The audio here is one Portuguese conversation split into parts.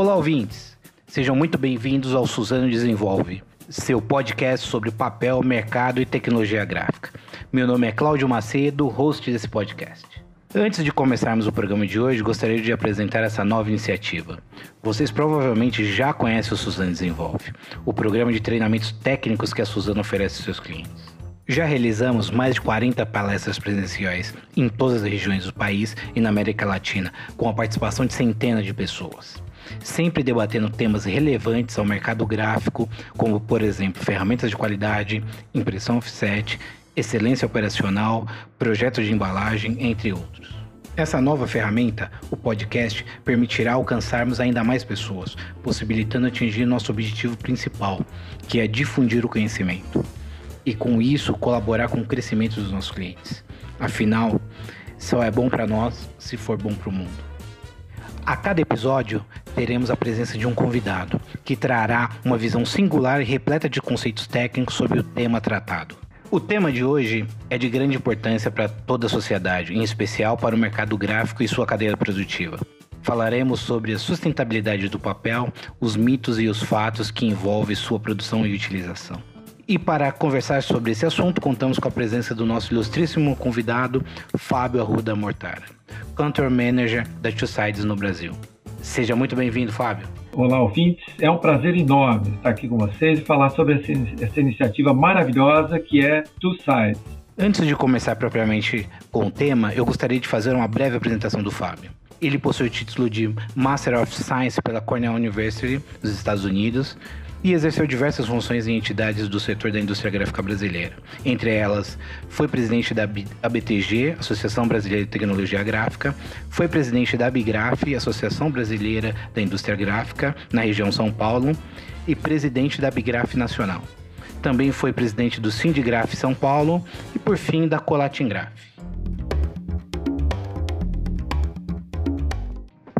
Olá, ouvintes. Sejam muito bem-vindos ao Suzano Desenvolve, seu podcast sobre papel, mercado e tecnologia gráfica. Meu nome é Cláudio Macedo, host desse podcast. Antes de começarmos o programa de hoje, gostaria de apresentar essa nova iniciativa. Vocês provavelmente já conhecem o Suzano Desenvolve, o programa de treinamentos técnicos que a Suzano oferece aos seus clientes. Já realizamos mais de 40 palestras presenciais em todas as regiões do país e na América Latina, com a participação de centenas de pessoas. Sempre debatendo temas relevantes ao mercado gráfico, como, por exemplo, ferramentas de qualidade, impressão offset, excelência operacional, projetos de embalagem, entre outros. Essa nova ferramenta, o podcast, permitirá alcançarmos ainda mais pessoas, possibilitando atingir nosso objetivo principal, que é difundir o conhecimento e com isso colaborar com o crescimento dos nossos clientes. Afinal, só é bom para nós se for bom para o mundo. A cada episódio teremos a presença de um convidado que trará uma visão singular e repleta de conceitos técnicos sobre o tema tratado. O tema de hoje é de grande importância para toda a sociedade, em especial para o mercado gráfico e sua cadeia produtiva. Falaremos sobre a sustentabilidade do papel, os mitos e os fatos que envolvem sua produção e utilização. E para conversar sobre esse assunto, contamos com a presença do nosso ilustríssimo convidado, Fábio Arruda Mortara, Country Manager da Two Sides no Brasil. Seja muito bem-vindo, Fábio. Olá, ouvintes. É um prazer enorme estar aqui com vocês e falar sobre essa, essa iniciativa maravilhosa que é Two Sides. Antes de começar propriamente com o tema, eu gostaria de fazer uma breve apresentação do Fábio. Ele possui o título de Master of Science pela Cornell University, dos Estados Unidos, e exerceu diversas funções em entidades do setor da indústria gráfica brasileira. Entre elas, foi presidente da ABTG, Associação Brasileira de Tecnologia Gráfica, foi presidente da Abigraf, Associação Brasileira da Indústria Gráfica, na região São Paulo, e presidente da Abigraf Nacional. Também foi presidente do Sindigraf São Paulo e, por fim, da Colatingraf.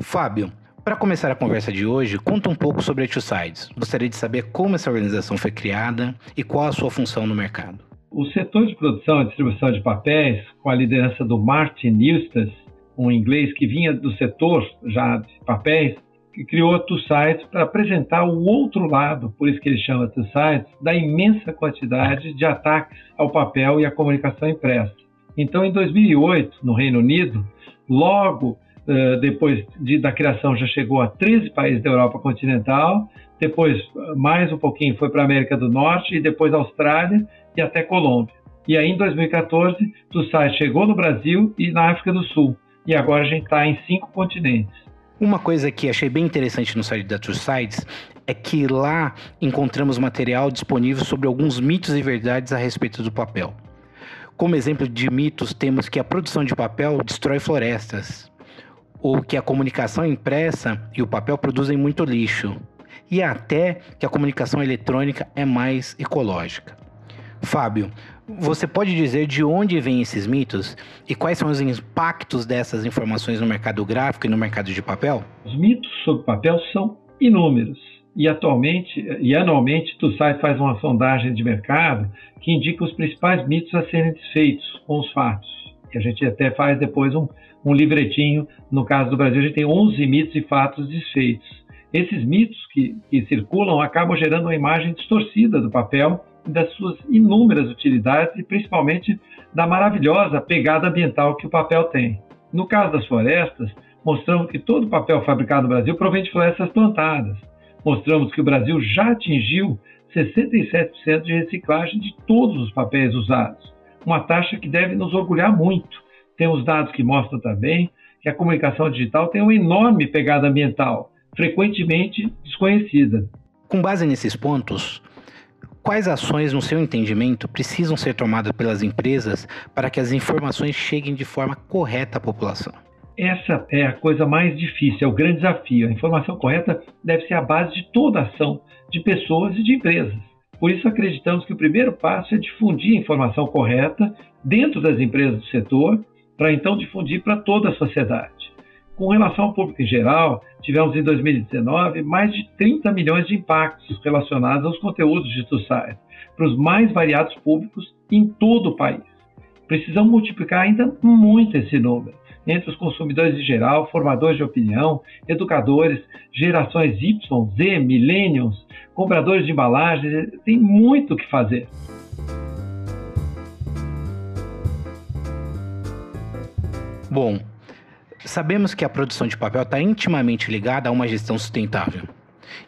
Fábio, para começar a conversa de hoje, conta um pouco sobre a Two Sides. Gostaria de saber como essa organização foi criada e qual a sua função no mercado. O setor de produção e distribuição de papéis, com a liderança do Martin Eustace, um inglês que vinha do setor já de papéis, que criou a Two Sides para apresentar o outro lado, por isso que ele chama Two Sides, da imensa quantidade de ataques ao papel e à comunicação impressa. Então, em 2008, no Reino Unido, logo depois de, da criação já chegou a 13 países da Europa continental, depois mais um pouquinho foi para a América do Norte e depois Austrália e até Colômbia. E aí em 2014 o site chegou no Brasil e na África do Sul e agora a gente está em cinco continentes. Uma coisa que achei bem interessante no site da Two Sides é que lá encontramos material disponível sobre alguns mitos e verdades a respeito do papel. Como exemplo de mitos, temos que a produção de papel destrói florestas, ou que a comunicação impressa e o papel produzem muito lixo, e até que a comunicação eletrônica é mais ecológica. Fábio, você pode dizer de onde vêm esses mitos e quais são os impactos dessas informações no mercado gráfico e no mercado de papel? Os mitos sobre papel são inúmeros. E atualmente e anualmente, o site faz uma sondagem de mercado que indica os principais mitos a serem desfeitos com os fatos. E a gente até faz depois um, um livretinho. No caso do Brasil, a gente tem 11 mitos e fatos desfeitos. Esses mitos que, que circulam acabam gerando uma imagem distorcida do papel e das suas inúmeras utilidades e principalmente da maravilhosa pegada ambiental que o papel tem. No caso das florestas, mostramos que todo o papel fabricado no Brasil provém de florestas plantadas. Mostramos que o Brasil já atingiu 67% de reciclagem de todos os papéis usados, uma taxa que deve nos orgulhar muito, temos dados que mostram também que a comunicação digital tem uma enorme pegada ambiental, frequentemente desconhecida. Com base nesses pontos, quais ações, no seu entendimento, precisam ser tomadas pelas empresas para que as informações cheguem de forma correta à população? Essa é a coisa mais difícil, é o grande desafio. A informação correta deve ser a base de toda ação de pessoas e de empresas. Por isso, acreditamos que o primeiro passo é difundir a informação correta dentro das empresas do setor para então difundir para toda a sociedade. Com relação ao público em geral, tivemos em 2019 mais de 30 milhões de impactos relacionados aos conteúdos de Tussai, para os mais variados públicos em todo o país. Precisamos multiplicar ainda muito esse número. Entre os consumidores em geral, formadores de opinião, educadores, gerações Y, Z, millennials, compradores de embalagens. Tem muito o que fazer. Bom, sabemos que a produção de papel está intimamente ligada a uma gestão sustentável.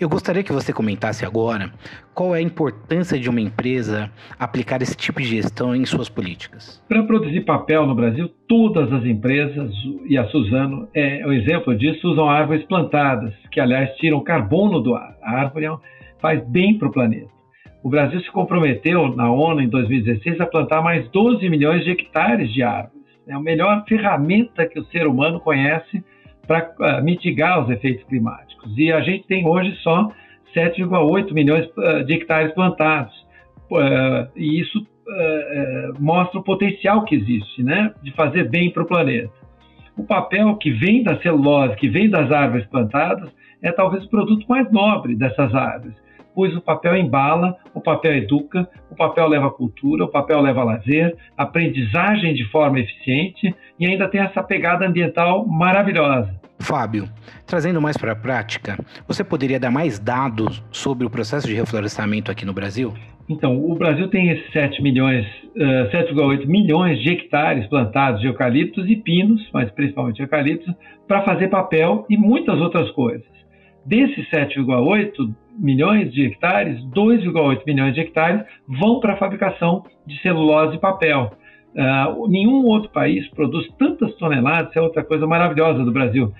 Eu gostaria que você comentasse agora qual é a importância de uma empresa aplicar esse tipo de gestão em suas políticas. Para produzir papel no Brasil, todas as empresas, e a Suzano é um exemplo disso, usam árvores plantadas, que aliás tiram carbono do ar. A árvore é faz bem para o planeta. O Brasil se comprometeu na ONU em 2016 a plantar mais 12 milhões de hectares de árvores. É a melhor ferramenta que o ser humano conhece para uh, mitigar os efeitos climáticos. E a gente tem hoje só 7,8 milhões uh, de hectares plantados. Uh, e isso mostra o potencial que existe né, de fazer bem para o planeta. O papel que vem da celulose, que vem das árvores plantadas, é talvez o produto mais nobre dessas árvores pois o papel embala, o papel educa, o papel leva cultura, o papel leva lazer, aprendizagem de forma eficiente e ainda tem essa pegada ambiental maravilhosa. Fábio, trazendo mais para a prática, você poderia dar mais dados sobre o processo de reflorestamento aqui no Brasil? Então, o Brasil tem esses 7 milhões, uh, 7,8 milhões de hectares plantados de eucaliptos e pinos, mas principalmente eucaliptos, para fazer papel e muitas outras coisas. Desses 7,8 milhões de hectares, 2,8 milhões de hectares vão para a fabricação de celulose e papel. Uh, nenhum outro país produz tantas toneladas, é outra coisa maravilhosa do Brasil,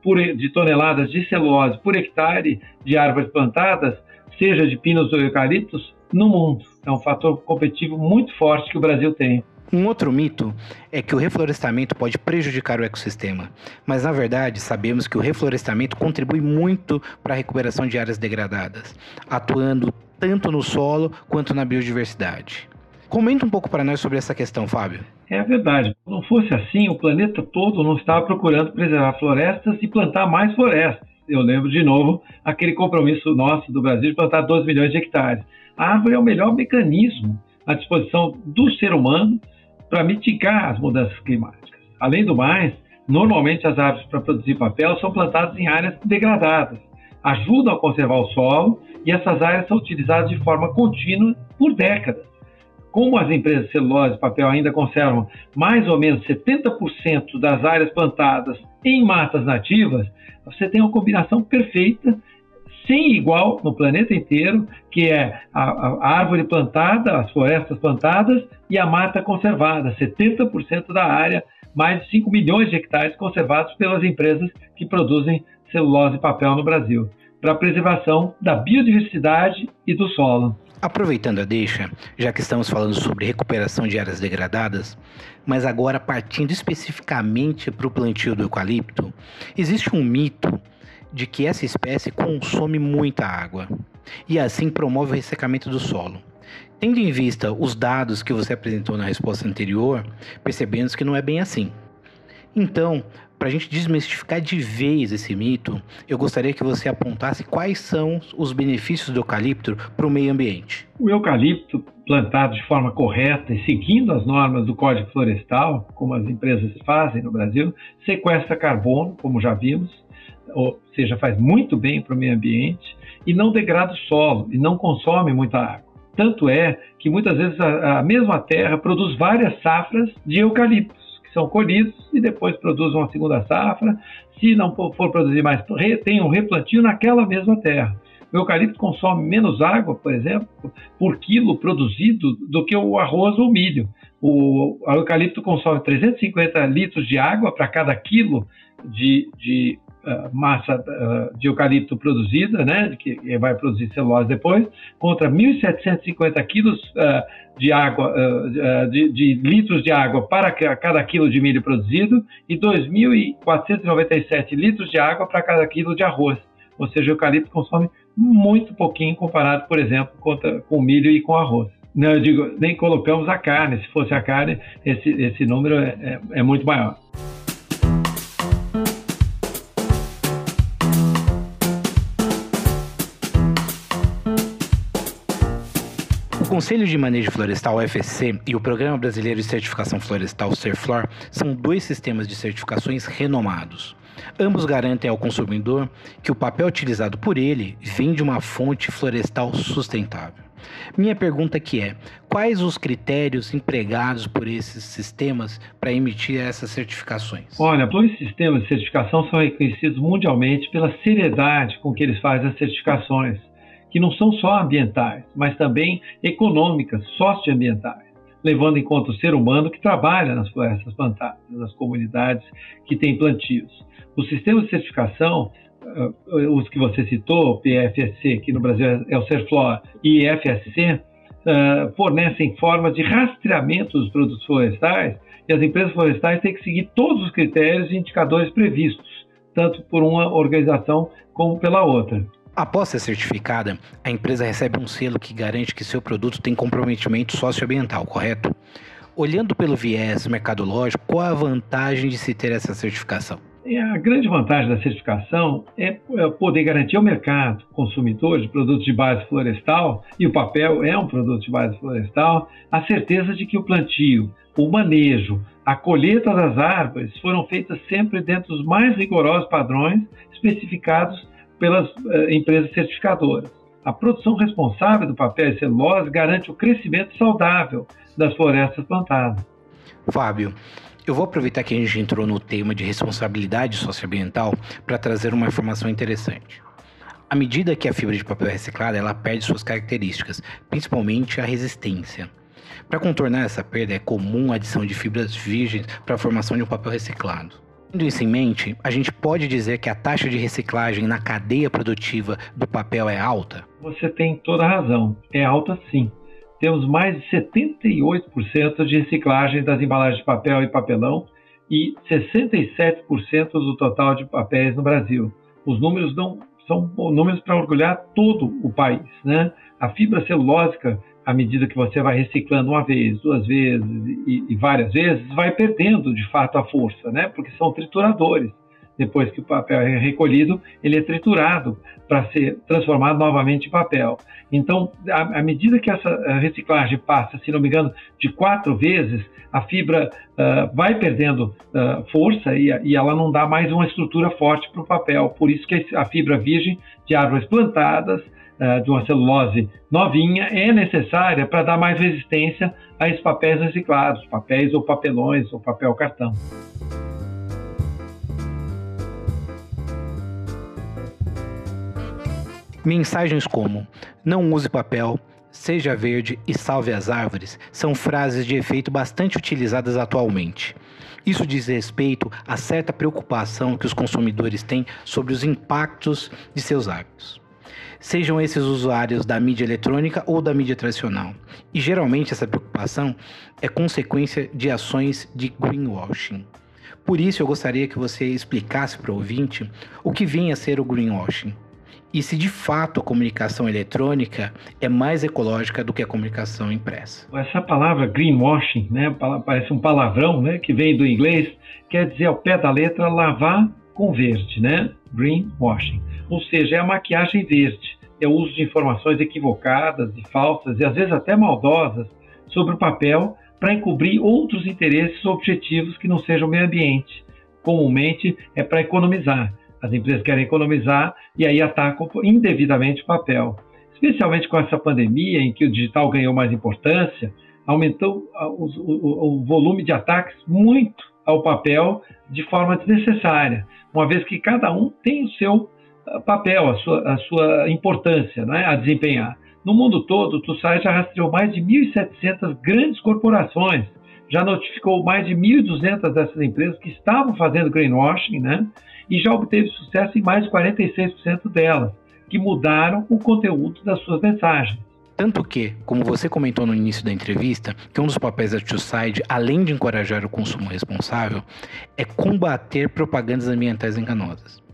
por, de toneladas de celulose por hectare de árvores plantadas, seja de pinos ou eucaliptos, no mundo. É um fator competitivo muito forte que o Brasil tem. Um outro mito é que o reflorestamento pode prejudicar o ecossistema, mas na verdade sabemos que o reflorestamento contribui muito para a recuperação de áreas degradadas, atuando tanto no solo quanto na biodiversidade. Comenta um pouco para nós sobre essa questão, Fábio. É verdade. Se não fosse assim, o planeta todo não estava procurando preservar florestas e plantar mais florestas. Eu lembro de novo aquele compromisso nosso do Brasil de plantar 12 milhões de hectares. A árvore é o melhor mecanismo à disposição do ser humano para mitigar as mudanças climáticas. Além do mais, normalmente as árvores para produzir papel são plantadas em áreas degradadas, ajudam a conservar o solo e essas áreas são utilizadas de forma contínua por décadas. Como as empresas de celulose e papel ainda conservam mais ou menos 70% das áreas plantadas em matas nativas, você tem uma combinação perfeita sem igual no planeta inteiro, que é a, a, árvore plantada, as florestas plantadas e a mata conservada, 70% da área, mais de 5 milhões de hectares conservados pelas empresas que produzem celulose e papel no Brasil, para a preservação da biodiversidade e do solo. Aproveitando a deixa, já que estamos falando sobre recuperação de áreas degradadas, mas agora partindo especificamente para o plantio do eucalipto, existe um mito de que essa espécie consome muita água e assim promove o ressecamento do solo. Tendo em vista os dados que você apresentou na resposta anterior, percebemos que não é bem assim. Então, para a gente desmistificar de vez esse mito, eu gostaria que você apontasse quais são os benefícios do eucalipto para o meio ambiente. O eucalipto plantado de forma correta e seguindo as normas do Código Florestal, como as empresas fazem no Brasil, sequestra carbono, como já vimos, ou seja, faz muito bem para o meio ambiente e não degrada o solo e não consome muita água. Tanto é que muitas vezes a, a mesma terra produz várias safras de eucaliptos, são colhidos e depois produz uma segunda safra. Se não for produzir mais, tem um replantio naquela mesma terra. O eucalipto consome menos água, por exemplo, por quilo produzido do que o arroz ou milho. O, o eucalipto consome 350 litros de água para cada quilo de, de massa uh, de eucalipto produzida, né, que vai produzir celulose depois, contra 1.750 quilos uh, de água, de, de, litros de água para cada quilo de milho produzido e 2.497 litros de água para cada quilo de arroz. Ou seja, o eucalipto consome muito pouquinho comparado, por exemplo, com milho e com arroz. Não, eu digo, nem colocamos a carne. Se fosse a carne, esse, esse número é, é, é muito maior. O Conselho de Manejo Florestal, UFSC, e o Programa Brasileiro de Certificação Florestal, CERFLOR, são dois sistemas de certificações renomados. Ambos garantem ao consumidor que o papel utilizado por ele vem de uma fonte florestal sustentável. Minha pergunta é: quais os critérios empregados por esses sistemas para emitir essas certificações? Olha, dois sistemas de certificação são reconhecidos mundialmente pela seriedade com que eles fazem as certificações, que não são só ambientais, mas também econômicas, socioambientais, levando em conta o ser humano que trabalha nas florestas plantadas, nas comunidades que têm plantios. Os sistemas de certificação uh, os que você citou, PFSC, que no Brasil é o Serflor, e FSC, uh, fornecem formas de rastreamento dos produtos florestais e as empresas florestais têm que seguir todos os critérios e indicadores previstos, tanto por uma organização como pela outra. Após ser certificada, a empresa recebe um selo que garante que seu produto tem comprometimento socioambiental, correto? Olhando pelo viés mercadológico, qual a vantagem de se ter essa certificação? a grande vantagem da certificação é, é poder garantir ao mercado consumidor de produtos de base florestal, e o papel é um produto de base florestal, a certeza de que o plantio, o manejo, a colheita das árvores foram feitas sempre dentro dos mais rigorosos padrões especificados pelas uh, empresas certificadoras. A produção responsável do papel e celulose garante o crescimento saudável das florestas plantadas. Fábio, eu vou aproveitar que a gente entrou no tema de responsabilidade socioambiental para trazer uma informação interessante. À medida que a fibra de papel é reciclada, ela perde suas características, principalmente a resistência. Para contornar essa perda, é comum a adição de fibras virgens para a formação de um papel reciclado. Tendo isso em mente, a gente pode dizer que a taxa de reciclagem na cadeia produtiva do papel é alta? Você tem toda a razão. É alta sim temos mais de 78% de reciclagem das embalagens de papel e papelão e 67% do total de papéis no Brasil. Os números não são números para orgulhar todo o país, né? A fibra celulósica, à medida que você vai reciclando uma vez, duas vezes e, e várias vezes, vai perdendo de fato a força, né? Porque são trituradores depois que o papel é recolhido, ele é triturado para ser transformado novamente em papel. Então, à, medida que essa reciclagem passa, se não me engano, de quatro vezes, a fibra uh, vai perdendo uh, força e, e, ela não dá mais uma estrutura forte para o papel. Por isso que a fibra virgem de árvores plantadas, de uma celulose novinha, é necessária para dar mais resistência a esses papéis reciclados, papéis ou papelões ou papel cartão. Mensagens como não use papel, seja verde e salve as árvores são frases de efeito bastante utilizadas atualmente. Isso diz respeito a certa preocupação que os consumidores têm sobre os impactos de seus hábitos. Sejam esses usuários da mídia eletrônica ou da mídia tradicional. E geralmente essa preocupação é consequência de ações de greenwashing. Por isso eu gostaria que você explicasse para o ouvinte o que vem a ser o greenwashing e se de fato a comunicação eletrônica é mais ecológica do que a comunicação impressa. Essa palavra greenwashing, né, parece um palavrão, né, que vem do inglês, quer dizer ao pé da letra lavar com verde, né? Greenwashing. Ou seja, é a maquiagem verde, é o uso de informações equivocadas e falsas e às vezes até maldosas sobre o papel para encobrir outros interesses ou objetivos que não sejam o meio ambiente. Comumente é para economizar as empresas querem economizar e aí atacam indevidamente o papel. Especialmente com essa pandemia, em que o digital ganhou mais importância, aumentou o, o, o volume de ataques muito ao papel de forma desnecessária, uma vez que cada um tem o seu papel, a sua, a sua importância né, a desempenhar. No mundo todo, o TUSAI já rastreou mais de 1.700 grandes corporações, já notificou mais de 1.200 dessas empresas que estavam fazendo greenwashing, né? e já obteve sucesso em mais de 46% delas, que mudaram o conteúdo das suas mensagens. Tanto que, como você comentou no início da entrevista, que um dos papéis da Two-Side, além de encorajar o consumo responsável, é combater propagandas ambientais enganosas.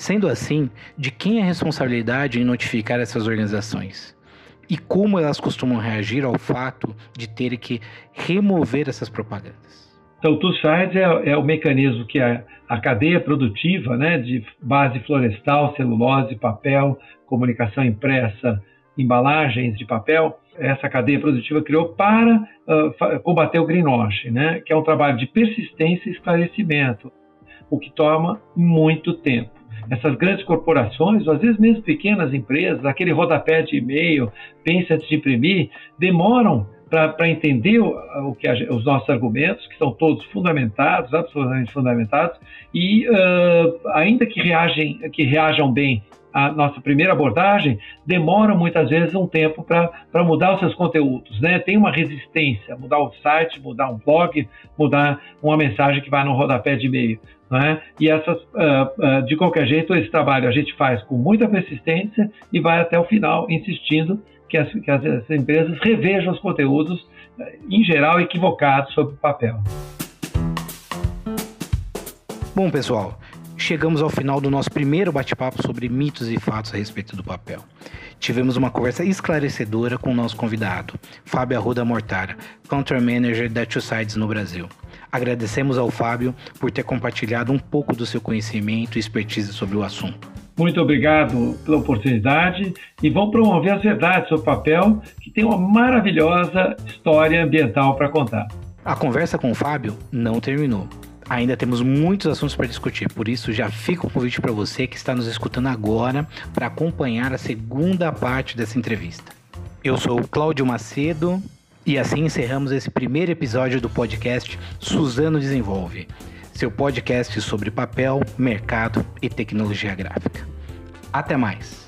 Sendo assim, de quem é a responsabilidade em notificar essas organizações? E como elas costumam reagir ao fato de terem que remover essas propagandas? Então, o Sides é, é, o mecanismo que a, a cadeia produtiva né, de base florestal, celulose, papel, comunicação impressa, embalagens de papel, essa cadeia produtiva criou para uh, combater o greenwashing, né? que é um trabalho de persistência e esclarecimento, o que toma muito tempo. Essas grandes corporações, ou às vezes mesmo pequenas empresas, aquele rodapé de e-mail, pense antes de imprimir, demoram para entender o, o que a, os nossos argumentos, que são todos fundamentados, absolutamente fundamentados, e uh, ainda que, reagem, que reajam bem à nossa primeira abordagem, demoram muitas vezes um tempo para mudar os seus conteúdos. Né? Tem uma resistência, mudar o site, mudar um blog, mudar uma mensagem que vai no rodapé de e-mail. Né? E essas, uh, uh, de qualquer jeito, esse trabalho a gente faz com muita persistência e vai até o final insistindo que as, que as empresas revejam os conteúdos, eh, em geral, equivocados sobre o papel. Bom, pessoal, chegamos ao final do nosso primeiro bate-papo sobre mitos e fatos a respeito do papel. Tivemos uma conversa esclarecedora com o nosso convidado, Fábio Arruda Mortara, Country Manager da Two Sides no Brasil. Agradecemos ao Fábio por ter compartilhado um pouco do seu conhecimento e expertise sobre o assunto. Muito obrigado pela oportunidade e vamos promover as verdades sobre o papel, que tem uma maravilhosa história ambiental para contar. A conversa com o Fábio não terminou. Ainda temos muitos assuntos para discutir, por isso já fica o convite para você que está nos escutando agora para acompanhar a segunda parte dessa entrevista. Eu sou o Cláudio Macedo e assim encerramos esse primeiro episódio do podcast Suzano Desenvolve seu podcast sobre papel, mercado e tecnologia gráfica. Até mais!